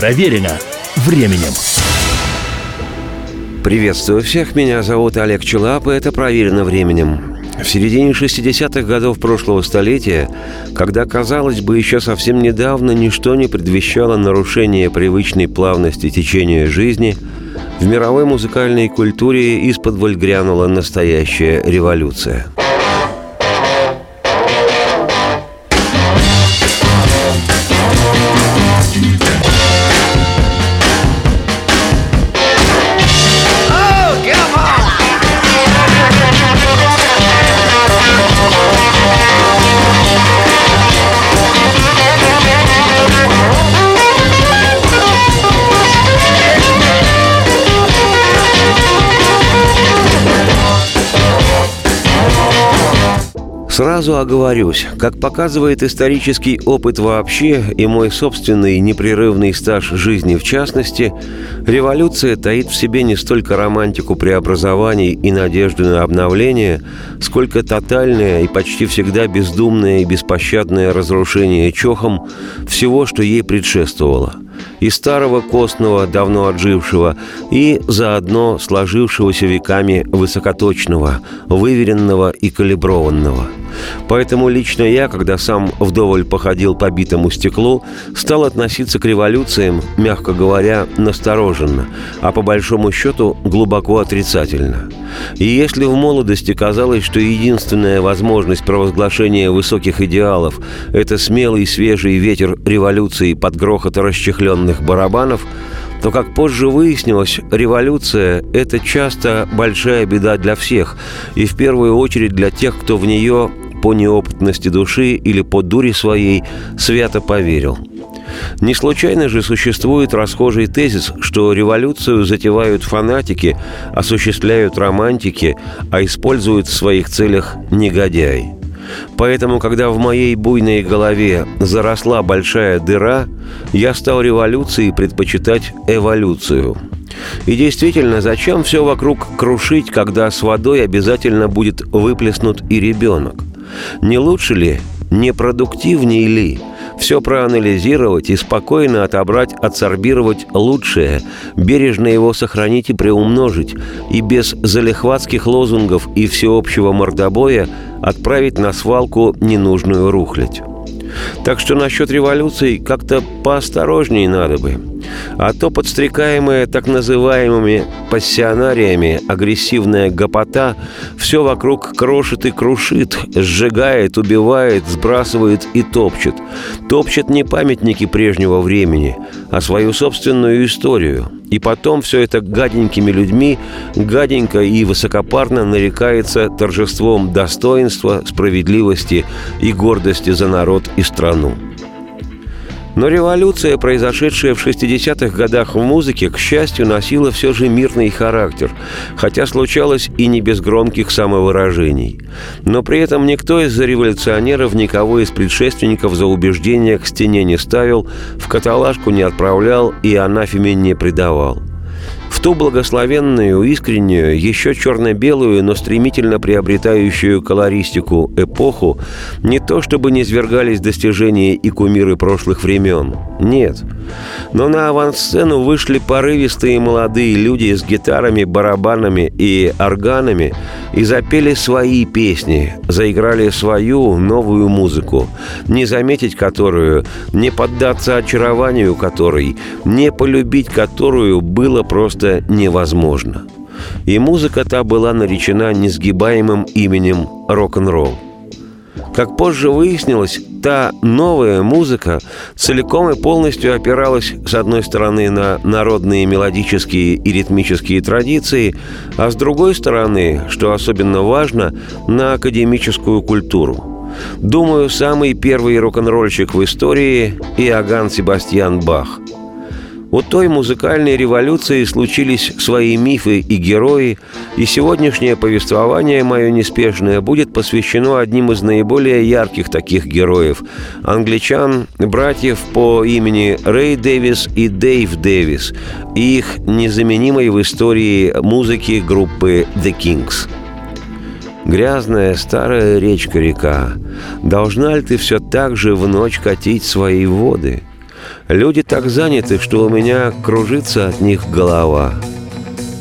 Проверено временем. Приветствую всех, меня зовут Олег Челап, и это «Проверено временем». В середине 60-х годов прошлого столетия, когда, казалось бы, еще совсем недавно ничто не предвещало нарушение привычной плавности течения жизни, в мировой музыкальной культуре из-под грянула настоящая революция – Сразу оговорюсь, как показывает исторический опыт вообще и мой собственный непрерывный стаж жизни в частности, революция таит в себе не столько романтику преобразований и надежду на обновление, сколько тотальное и почти всегда бездумное и беспощадное разрушение чохом всего, что ей предшествовало – и старого костного, давно отжившего, и заодно сложившегося веками высокоточного, выверенного и калиброванного. Поэтому лично я, когда сам вдоволь походил по битому стеклу, стал относиться к революциям, мягко говоря, настороженно, а по большому счету глубоко отрицательно. И если в молодости казалось, что единственная возможность провозглашения высоких идеалов – это смелый свежий ветер революции под грохот расчехленных барабанов, то, как позже выяснилось, революция – это часто большая беда для всех, и в первую очередь для тех, кто в нее по неопытности души или по дуре своей свято поверил – не случайно же существует расхожий тезис, что революцию затевают фанатики, осуществляют романтики, а используют в своих целях негодяи. Поэтому, когда в моей буйной голове заросла большая дыра, я стал революцией предпочитать эволюцию. И действительно, зачем все вокруг крушить, когда с водой обязательно будет выплеснут и ребенок? Не лучше ли, не продуктивнее ли все проанализировать и спокойно отобрать, отсорбировать лучшее, бережно его сохранить и приумножить, и без залихватских лозунгов и всеобщего мордобоя отправить на свалку ненужную рухлядь. Так что насчет революции как-то поосторожнее надо бы. А то подстрекаемая так называемыми пассионариями агрессивная гопота все вокруг крошит и крушит, сжигает, убивает, сбрасывает и топчет. Топчет не памятники прежнего времени, а свою собственную историю. И потом все это гаденькими людьми, гаденько и высокопарно нарекается торжеством достоинства, справедливости и гордости за народ и страну. Но революция, произошедшая в 60-х годах в музыке, к счастью, носила все же мирный характер, хотя случалось и не без громких самовыражений. Но при этом никто из революционеров никого из предшественников за убеждения к стене не ставил, в каталажку не отправлял и анафеме не предавал. Ту благословенную, искреннюю, еще черно-белую, но стремительно приобретающую колористику эпоху не то чтобы не свергались достижения и кумиры прошлых времен. Нет. Но на авансцену вышли порывистые молодые люди с гитарами, барабанами и органами и запели свои песни, заиграли свою новую музыку, не заметить которую, не поддаться очарованию которой, не полюбить которую было просто невозможно. И музыка та была наречена несгибаемым именем рок-н-ролл. Как позже выяснилось, та новая музыка целиком и полностью опиралась, с одной стороны, на народные мелодические и ритмические традиции, а с другой стороны, что особенно важно, на академическую культуру. Думаю, самый первый рок-н-ролльщик в истории – Иоганн Себастьян Бах – у той музыкальной революции случились свои мифы и герои, и сегодняшнее повествование мое неспешное будет посвящено одним из наиболее ярких таких героев – англичан, братьев по имени Рэй Дэвис и Дэйв Дэвис, и их незаменимой в истории музыки группы The Kings. Грязная старая речка-река, должна ли ты все так же в ночь катить свои воды – Люди так заняты, что у меня кружится от них голова.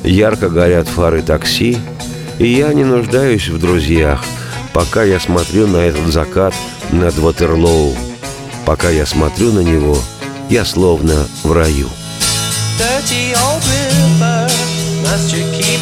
Ярко горят фары такси, и я не нуждаюсь в друзьях, пока я смотрю на этот закат над Ватерлоу. Пока я смотрю на него, я словно в раю. Dirty old river, must you keep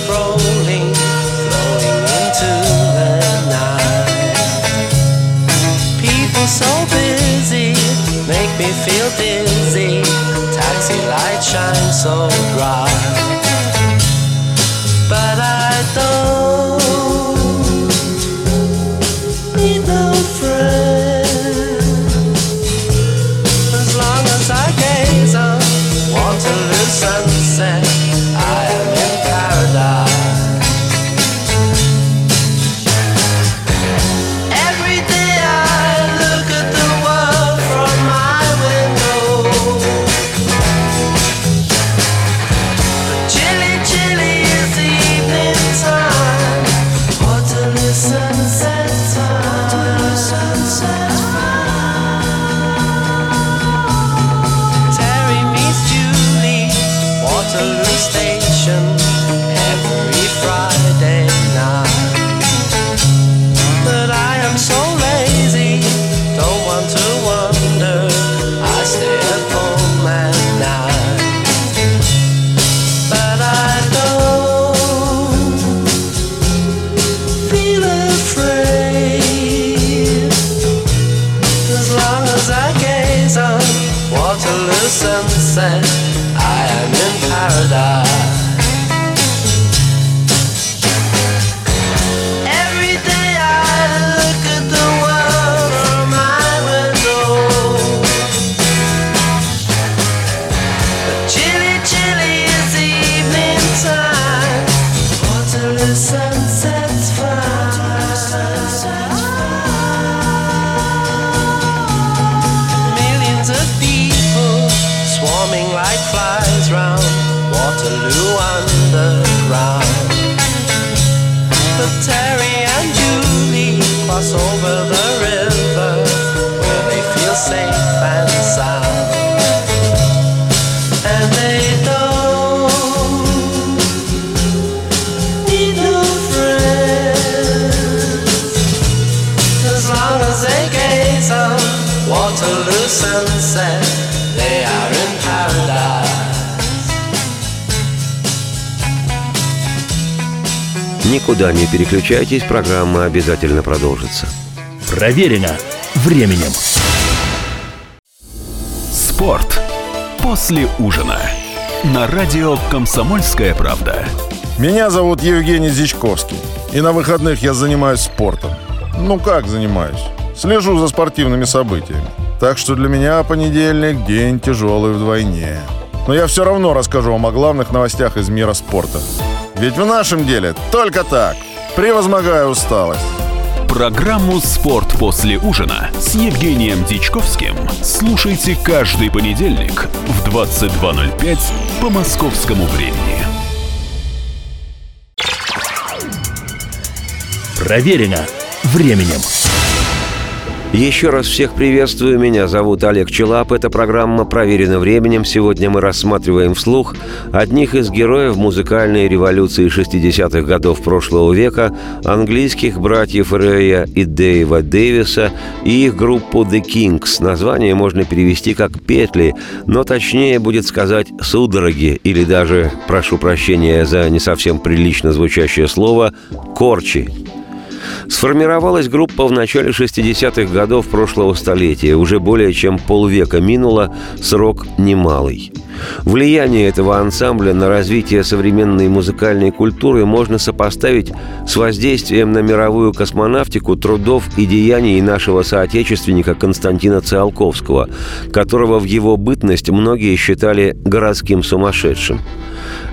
Waterloo sunset. I am in paradise. Никуда не переключайтесь, программа обязательно продолжится. Проверено временем. Спорт после ужина. На радио «Комсомольская правда». Меня зовут Евгений Зичковский. И на выходных я занимаюсь спортом. Ну как занимаюсь? Слежу за спортивными событиями. Так что для меня понедельник – день тяжелый вдвойне. Но я все равно расскажу вам о главных новостях из мира спорта. Ведь в нашем деле только так, превозмогая усталость. Программу «Спорт после ужина» с Евгением Дичковским слушайте каждый понедельник в 22.05 по московскому времени. Проверено временем. Еще раз всех приветствую. Меня зовут Олег Челап. Эта программа «Проверена временем». Сегодня мы рассматриваем вслух одних из героев музыкальной революции 60-х годов прошлого века, английских братьев Рэя и Дэйва Дэвиса и их группу The Kings. Название можно перевести как «петли», но точнее будет сказать «судороги» или даже, прошу прощения за не совсем прилично звучащее слово, «корчи». Сформировалась группа в начале 60-х годов прошлого столетия. Уже более чем полвека минуло, срок немалый. Влияние этого ансамбля на развитие современной музыкальной культуры можно сопоставить с воздействием на мировую космонавтику трудов и деяний нашего соотечественника Константина Циолковского, которого в его бытность многие считали городским сумасшедшим.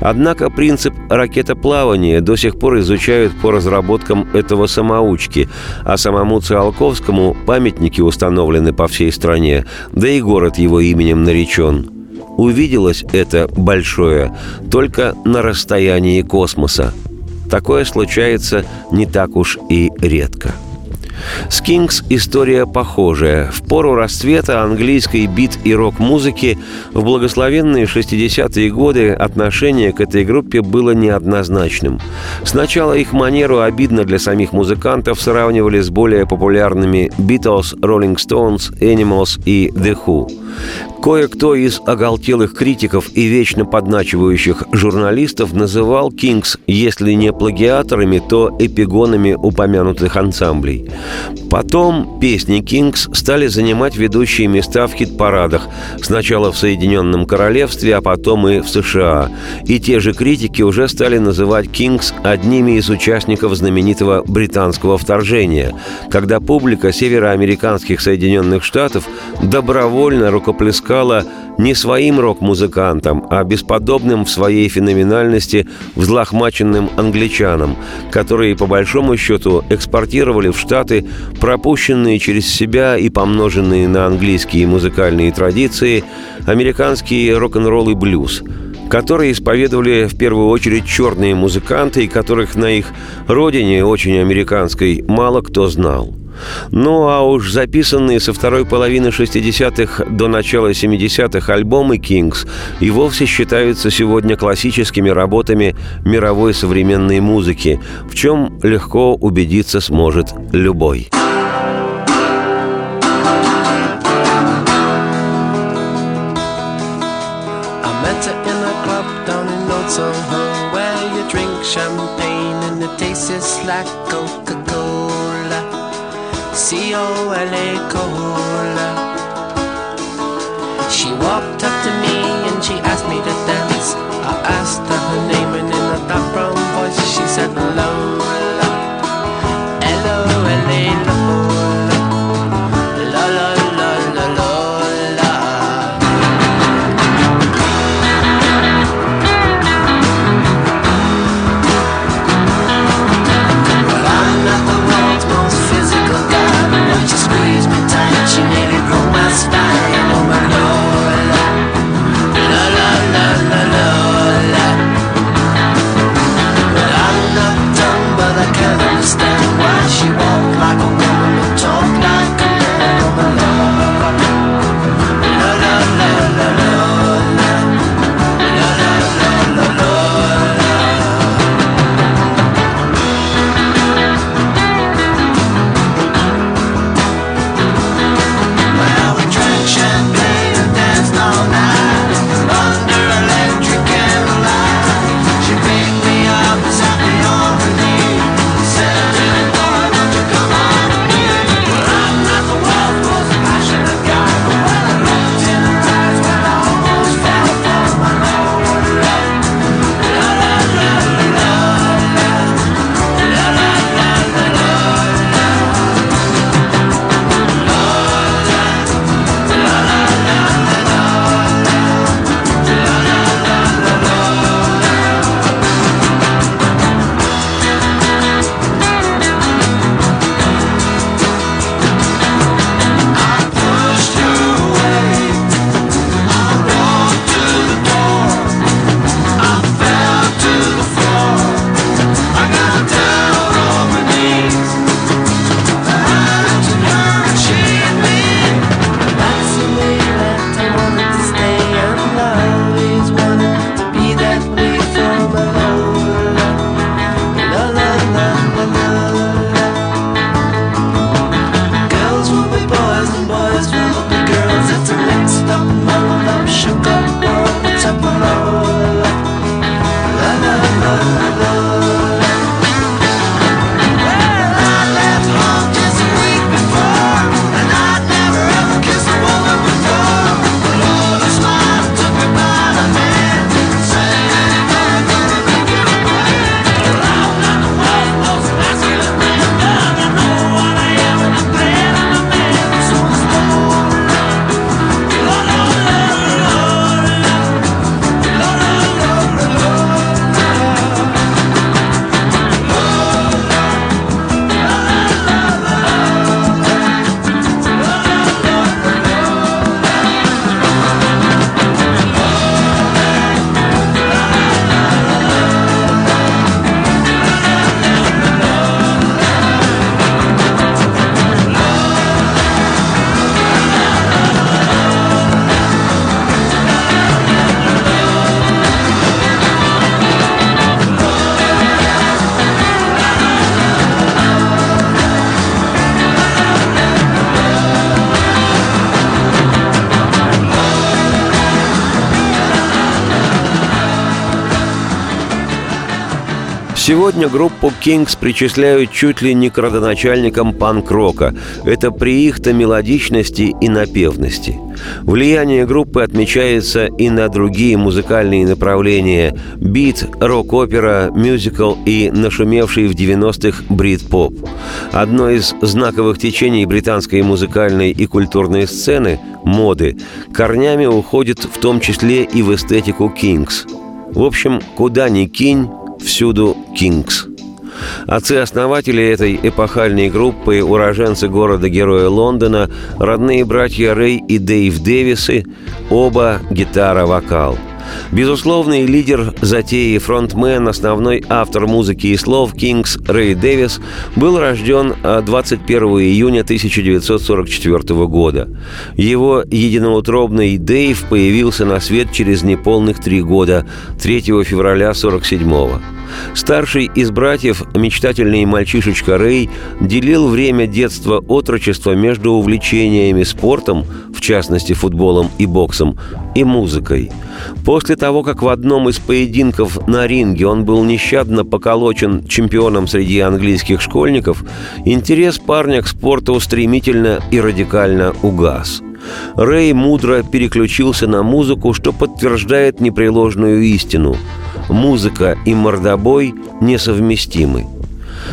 Однако принцип ракетоплавания до сих пор изучают по разработкам этого самоучки, а самому Циолковскому памятники установлены по всей стране, да и город его именем наречен. Увиделось это большое только на расстоянии космоса. Такое случается не так уж и редко. С Кингс история похожая. В пору расцвета английской бит и рок-музыки в благословенные 60-е годы отношение к этой группе было неоднозначным. Сначала их манеру обидно для самих музыкантов сравнивали с более популярными Beatles, Rolling Stones, Animals и The Who. Кое-кто из оголтелых критиков и вечно подначивающих журналистов называл Кингс, если не плагиаторами, то эпигонами упомянутых ансамблей. Потом песни Кингс стали занимать ведущие места в хит-парадах, сначала в Соединенном Королевстве, а потом и в США. И те же критики уже стали называть Кингс одними из участников знаменитого британского вторжения, когда публика североамериканских Соединенных Штатов добровольно рукоплескала не своим рок-музыкантам, а бесподобным в своей феноменальности взлохмаченным англичанам, которые, по большому счету, экспортировали в Штаты пропущенные через себя и помноженные на английские музыкальные традиции американские рок-н-ролл и блюз – которые исповедовали в первую очередь черные музыканты, которых на их родине, очень американской, мало кто знал – ну а уж записанные со второй половины 60-х до начала 70-х альбомы Kings и вовсе считаются сегодня классическими работами мировой современной музыки, в чем легко убедиться сможет любой. C-O-L-A, Сегодня группу Kings причисляют чуть ли не к родоначальникам панк-рока. Это при их-то мелодичности и напевности. Влияние группы отмечается и на другие музыкальные направления – бит, рок-опера, мюзикл и нашумевший в 90-х брит-поп. Одно из знаковых течений британской музыкальной и культурной сцены – моды – корнями уходит в том числе и в эстетику Kings. В общем, куда ни кинь, всюду «Кингс». Отцы-основатели этой эпохальной группы, уроженцы города-героя Лондона, родные братья Рэй и Дэйв Дэвисы, оба гитара-вокал – Безусловный лидер затеи, фронтмен, основной автор музыки и слов Кингс Рэй Дэвис был рожден 21 июня 1944 года. Его единоутробный Дэйв появился на свет через неполных три года, 3 февраля 1947 года. Старший из братьев, мечтательный мальчишечка Рэй, делил время детства-отрочества между увлечениями спортом, в частности футболом и боксом, и музыкой. После того, как в одном из поединков на ринге он был нещадно поколочен чемпионом среди английских школьников, интерес парня к спорту стремительно и радикально угас – Рэй мудро переключился на музыку, что подтверждает непреложную истину музыка и мордобой несовместимы.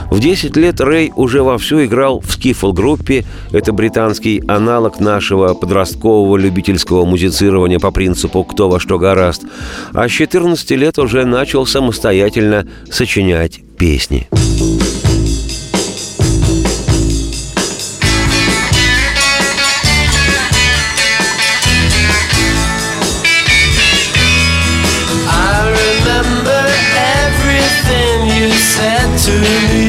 В 10 лет Рэй уже вовсю играл в скифл-группе, это британский аналог нашего подросткового любительского музицирования по принципу «кто во что гораст», а с 14 лет уже начал самостоятельно сочинять песни. to me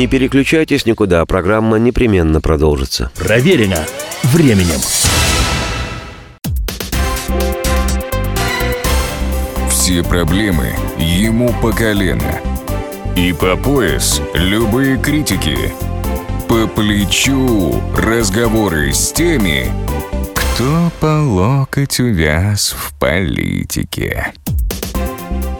Не переключайтесь никуда, программа непременно продолжится. Проверено временем. Все проблемы ему по колено. И по пояс любые критики. По плечу разговоры с теми, кто по локоть увяз в политике.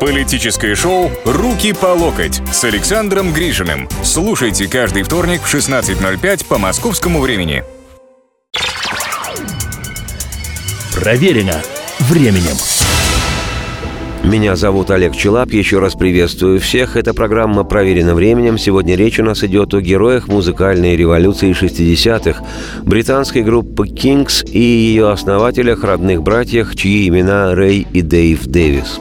Политическое шоу «Руки по локоть» с Александром Грижиным. Слушайте каждый вторник в 16.05 по московскому времени. Проверено временем. Меня зовут Олег Челап. Еще раз приветствую всех. Эта программа «Проверена временем». Сегодня речь у нас идет о героях музыкальной революции 60-х, британской группы Kings и ее основателях, родных братьях, чьи имена Рэй и Дэйв Дэвис.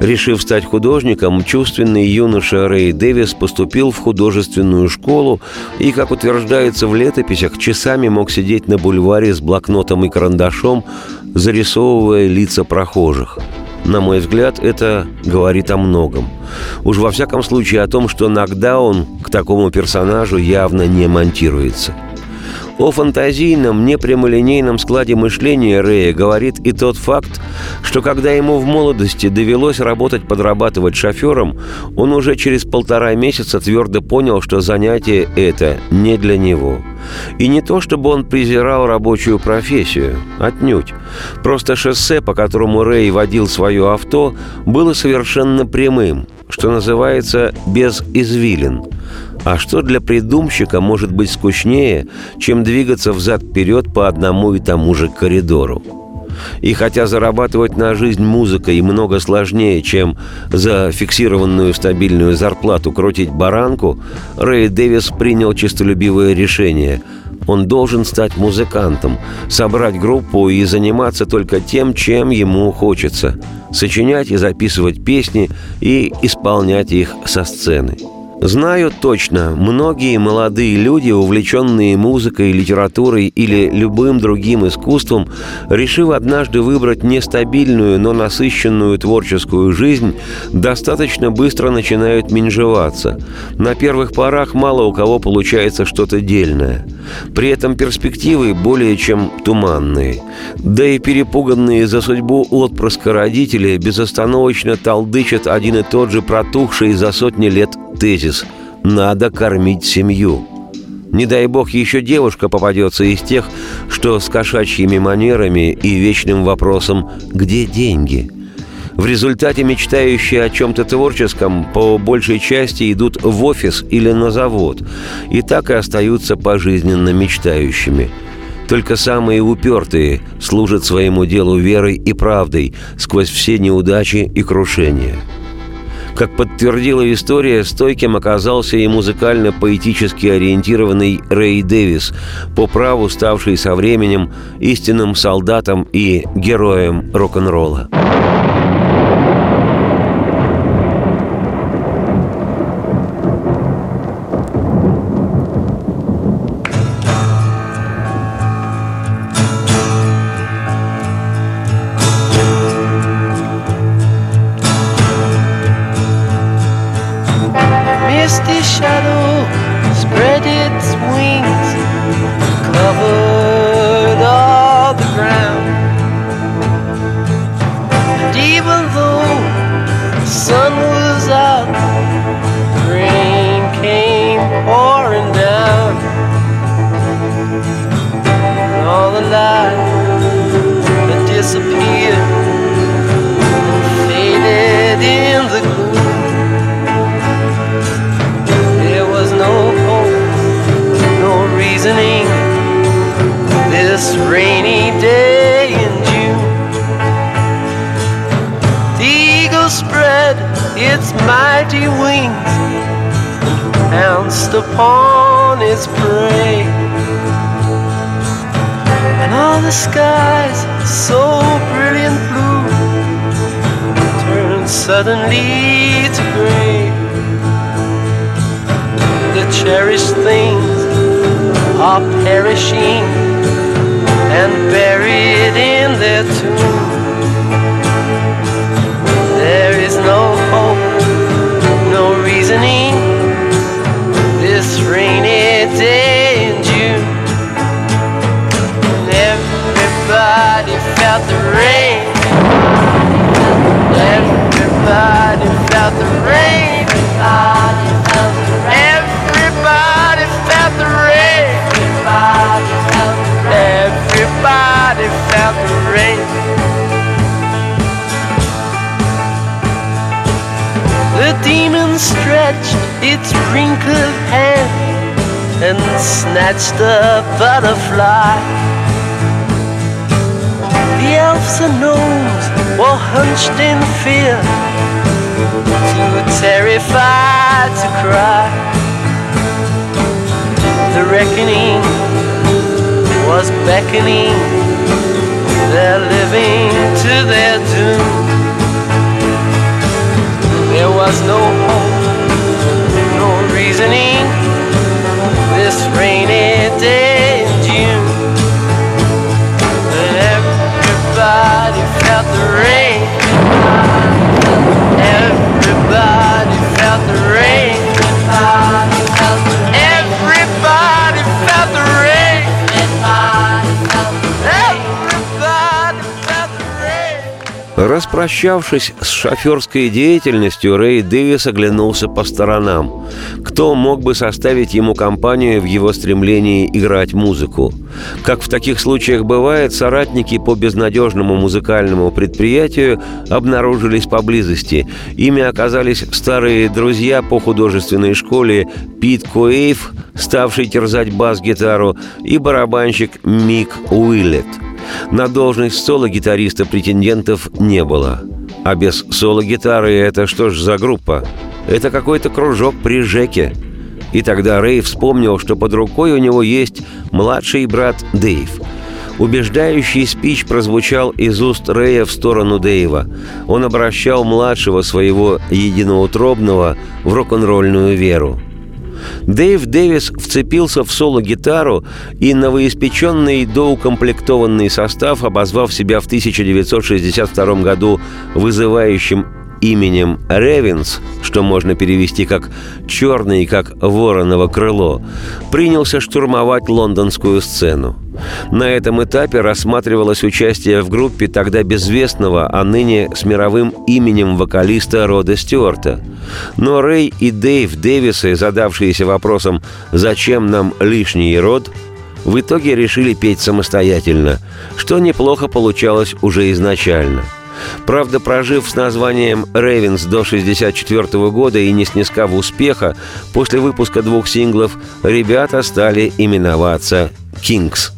Решив стать художником, чувственный юноша Рэй Дэвис поступил в художественную школу и, как утверждается в летописях, часами мог сидеть на бульваре с блокнотом и карандашом, зарисовывая лица прохожих – на мой взгляд, это говорит о многом. Уж во всяком случае о том, что иногда он к такому персонажу явно не монтируется – о фантазийном, непрямолинейном складе мышления Рэя говорит и тот факт, что когда ему в молодости довелось работать подрабатывать шофером, он уже через полтора месяца твердо понял, что занятие это не для него. И не то, чтобы он презирал рабочую профессию, отнюдь. Просто шоссе, по которому Рэй водил свое авто, было совершенно прямым, что называется «без извилин». А что для придумщика может быть скучнее, чем двигаться взад-вперед по одному и тому же коридору? И хотя зарабатывать на жизнь музыкой много сложнее, чем за фиксированную стабильную зарплату крутить баранку, Рэй Дэвис принял честолюбивое решение. Он должен стать музыкантом, собрать группу и заниматься только тем, чем ему хочется – сочинять и записывать песни и исполнять их со сцены – Знаю точно, многие молодые люди, увлеченные музыкой, литературой или любым другим искусством, решив однажды выбрать нестабильную, но насыщенную творческую жизнь, достаточно быстро начинают менжеваться. На первых порах мало у кого получается что-то дельное. При этом перспективы более чем туманные. Да и перепуганные за судьбу отпрыска родители безостановочно толдычат один и тот же протухший за сотни лет тезис «надо кормить семью». Не дай бог еще девушка попадется из тех, что с кошачьими манерами и вечным вопросом «где деньги?». В результате мечтающие о чем-то творческом по большей части идут в офис или на завод, и так и остаются пожизненно мечтающими. Только самые упертые служат своему делу верой и правдой сквозь все неудачи и крушения – как подтвердила история, стойким оказался и музыкально-поэтически ориентированный Рэй Дэвис, по праву ставший со временем истинным солдатом и героем рок-н-ролла. its mighty wings pounced upon its prey. And all the skies, so brilliant blue, turned suddenly to gray. The cherished things are perishing and buried in their tomb. There is no hope this rainy day in June. And everybody felt the rain. Everybody felt the rain. Everybody felt the rain. Everybody felt the rain. The. The demon stretched its wrinkled hand and snatched a butterfly. The elves and gnomes were hunched in fear, too terrified to cry. The reckoning was beckoning, they're living to their doom. There was no hope, no reasoning. This rainy day in June, and everybody felt the rain. Everybody felt the rain. Распрощавшись с шоферской деятельностью, Рэй Дэвис оглянулся по сторонам. Кто мог бы составить ему компанию в его стремлении играть музыку? Как в таких случаях бывает, соратники по безнадежному музыкальному предприятию обнаружились поблизости. Ими оказались старые друзья по художественной школе Пит Куэйв, ставший терзать бас-гитару, и барабанщик Мик Уиллет – на должность соло-гитариста претендентов не было. А без соло-гитары это что ж за группа? Это какой-то кружок при Жеке. И тогда Рэй вспомнил, что под рукой у него есть младший брат Дэйв. Убеждающий спич прозвучал из уст Рэя в сторону Дэйва. Он обращал младшего своего единоутробного в рок-н-ролльную веру. Дэйв Дэвис вцепился в соло-гитару и новоиспеченный доукомплектованный состав, обозвав себя в 1962 году вызывающим именем Ревенс, что можно перевести как «черный, как вороново крыло», принялся штурмовать лондонскую сцену. На этом этапе рассматривалось участие в группе тогда безвестного, а ныне с мировым именем вокалиста Рода Стюарта. Но Рэй и Дэйв Дэвисы, задавшиеся вопросом «Зачем нам лишний род?», в итоге решили петь самостоятельно, что неплохо получалось уже изначально – Правда, прожив с названием «Рейвенс» до 1964 года и не снискав успеха, после выпуска двух синглов ребята стали именоваться «Кингс».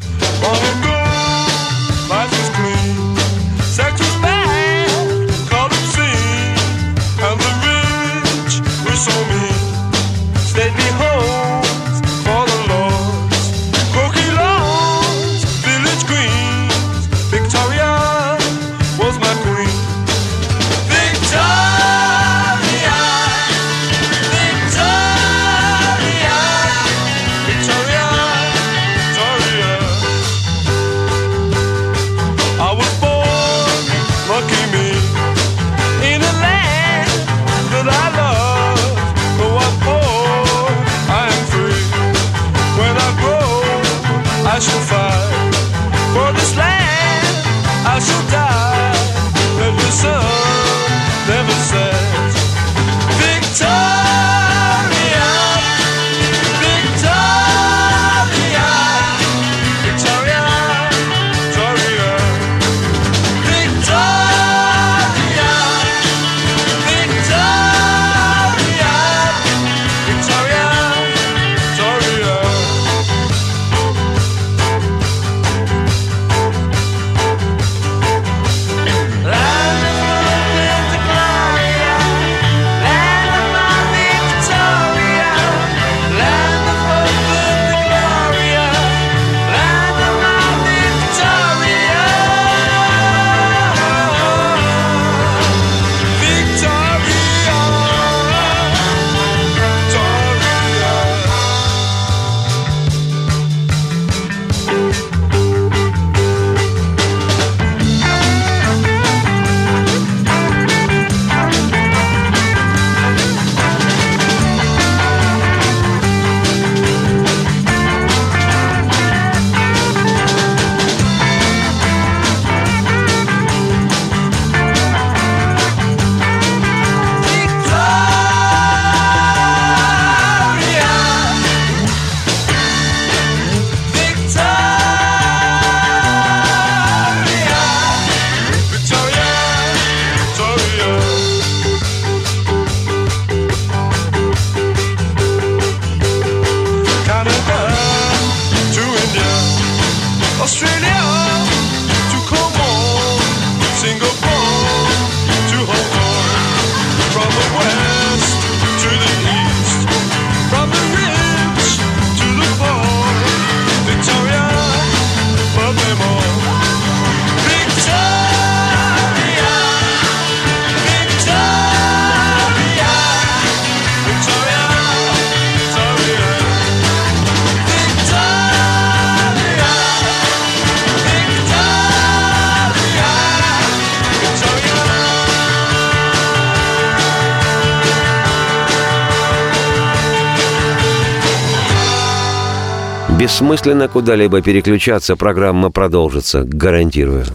Бессмысленно куда-либо переключаться, программа продолжится, гарантирую.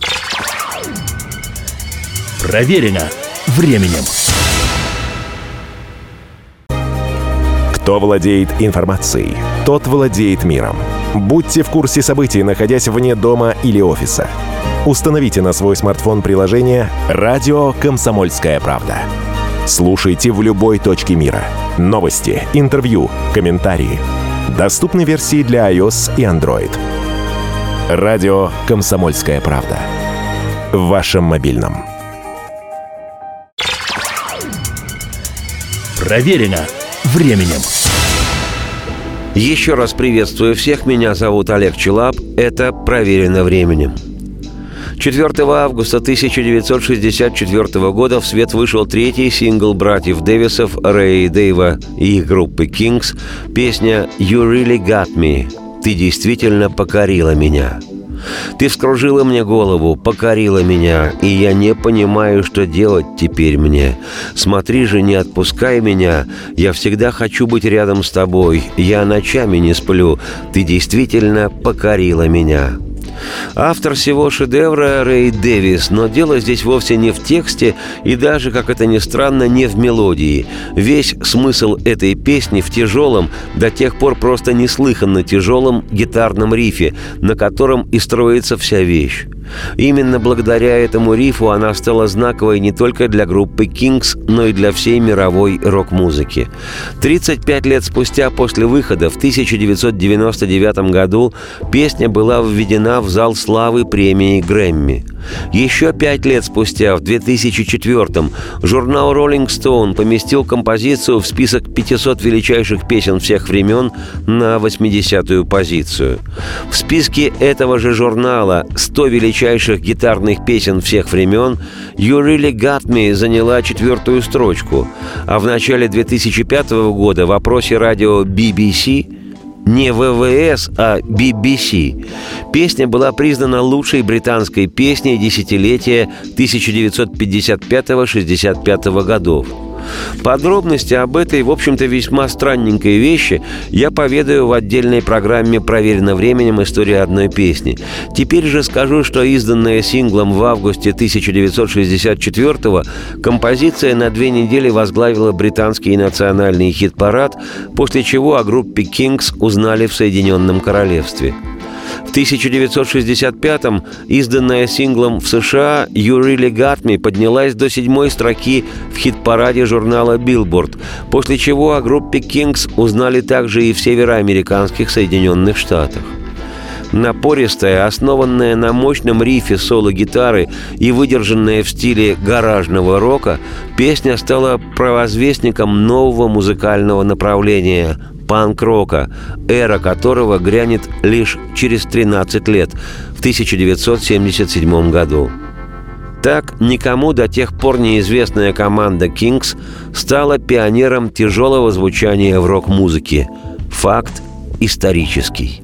Проверено временем. Кто владеет информацией, тот владеет миром. Будьте в курсе событий, находясь вне дома или офиса. Установите на свой смартфон приложение «Радио Комсомольская правда». Слушайте в любой точке мира. Новости, интервью, комментарии. Доступны версии для iOS и Android. Радио «Комсомольская правда». В вашем мобильном. Проверено временем. Еще раз приветствую всех, меня зовут Олег Челап, это «Проверено временем». 4 августа 1964 года в свет вышел третий сингл братьев Дэвисов, Рэя и Дэйва и их группы Kings, песня «You Really Got Me» «Ты действительно покорила меня». Ты вскружила мне голову, покорила меня, и я не понимаю, что делать теперь мне. Смотри же, не отпускай меня, я всегда хочу быть рядом с тобой, я ночами не сплю, ты действительно покорила меня». Автор всего шедевра Рэй Дэвис, но дело здесь вовсе не в тексте и даже, как это ни странно, не в мелодии. Весь смысл этой песни в тяжелом, до тех пор просто неслыханно тяжелом гитарном рифе, на котором и строится вся вещь. Именно благодаря этому рифу она стала знаковой не только для группы Kings, но и для всей мировой рок-музыки. 35 лет спустя после выхода в 1999 году песня была введена в зал славы премии Грэмми. Еще пять лет спустя, в 2004 журнал Rolling Stone поместил композицию в список 500 величайших песен всех времен на 80-ю позицию. В списке этого же журнала 100 величайших гитарных песен всех времен «You Really Got Me» заняла четвертую строчку, а в начале 2005 года в опросе радио BBC не ВВС, а BBC. Песня была признана лучшей британской песней десятилетия 1955-65 годов. Подробности об этой, в общем-то, весьма странненькой вещи я поведаю в отдельной программе «Проверено временем. История одной песни». Теперь же скажу, что изданная синглом в августе 1964-го композиция на две недели возглавила британский национальный хит-парад, после чего о группе «Кингс» узнали в Соединенном Королевстве – в 1965-м, изданная синглом в США, «You Really Got Me» поднялась до седьмой строки в хит-параде журнала Billboard, после чего о группе Kings узнали также и в североамериканских Соединенных Штатах. Напористая, основанная на мощном рифе соло-гитары и выдержанная в стиле гаражного рока, песня стала провозвестником нового музыкального направления панк-рока, эра которого грянет лишь через 13 лет, в 1977 году. Так, никому до тех пор неизвестная команда Kings стала пионером тяжелого звучания в рок-музыке. Факт исторический.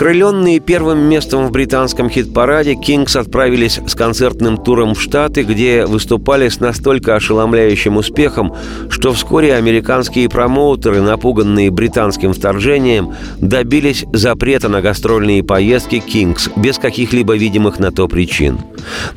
Окрыленные первым местом в британском хит-параде, Кингс отправились с концертным туром в Штаты, где выступали с настолько ошеломляющим успехом, что вскоре американские промоутеры, напуганные британским вторжением, добились запрета на гастрольные поездки Кингс без каких-либо видимых на то причин.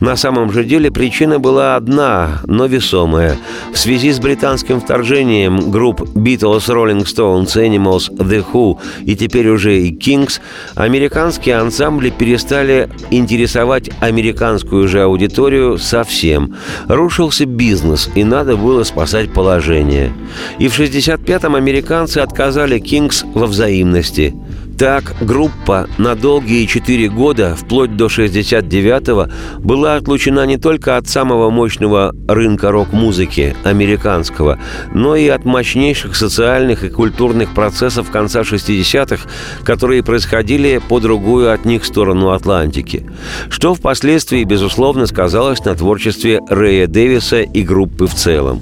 На самом же деле причина была одна, но весомая. В связи с британским вторжением групп Beatles, Rolling Stones, Animals, The Who и теперь уже и Kings, американские ансамбли перестали интересовать американскую же аудиторию совсем. Рушился бизнес, и надо было спасать положение. И в 65-м американцы отказали Kings во взаимности. Так, группа на долгие четыре года, вплоть до 69-го, была отлучена не только от самого мощного рынка рок-музыки, американского, но и от мощнейших социальных и культурных процессов конца 60-х, которые происходили по другую от них сторону Атлантики, что впоследствии, безусловно, сказалось на творчестве Рэя Дэвиса и группы в целом.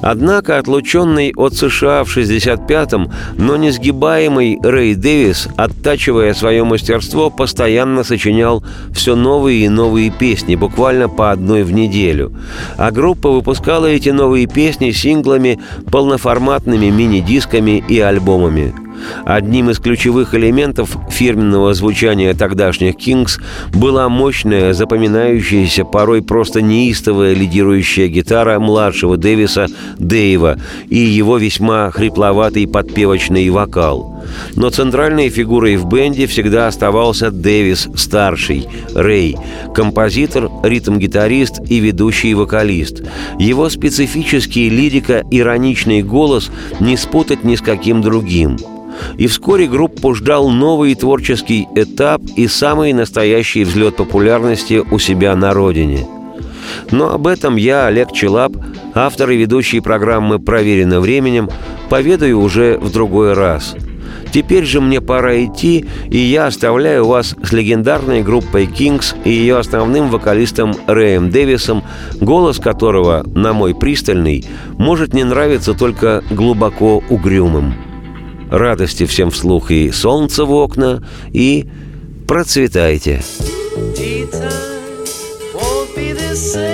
Однако отлученный от США в 65-м, но несгибаемый Рэй Дэвис, оттачивая свое мастерство, постоянно сочинял все новые и новые песни, буквально по одной в неделю. А группа выпускала эти новые песни синглами, полноформатными мини-дисками и альбомами. Одним из ключевых элементов фирменного звучания тогдашних «Кингс» была мощная, запоминающаяся, порой просто неистовая лидирующая гитара младшего Дэвиса Дэйва и его весьма хрипловатый подпевочный вокал. Но центральной фигурой в бенде всегда оставался Дэвис старший, Рэй, композитор, ритм-гитарист и ведущий вокалист. Его специфический лирика-ироничный голос не спутать ни с каким другим – и вскоре группу ждал новый творческий этап и самый настоящий взлет популярности у себя на родине. Но об этом я, Олег Челап, автор и ведущий программы «Проверено временем», поведаю уже в другой раз. Теперь же мне пора идти, и я оставляю вас с легендарной группой Kings и ее основным вокалистом Рэем Дэвисом, голос которого, на мой пристальный, может не нравиться только глубоко угрюмым радости всем вслух и солнце в окна, и процветайте. Tea time won't be the same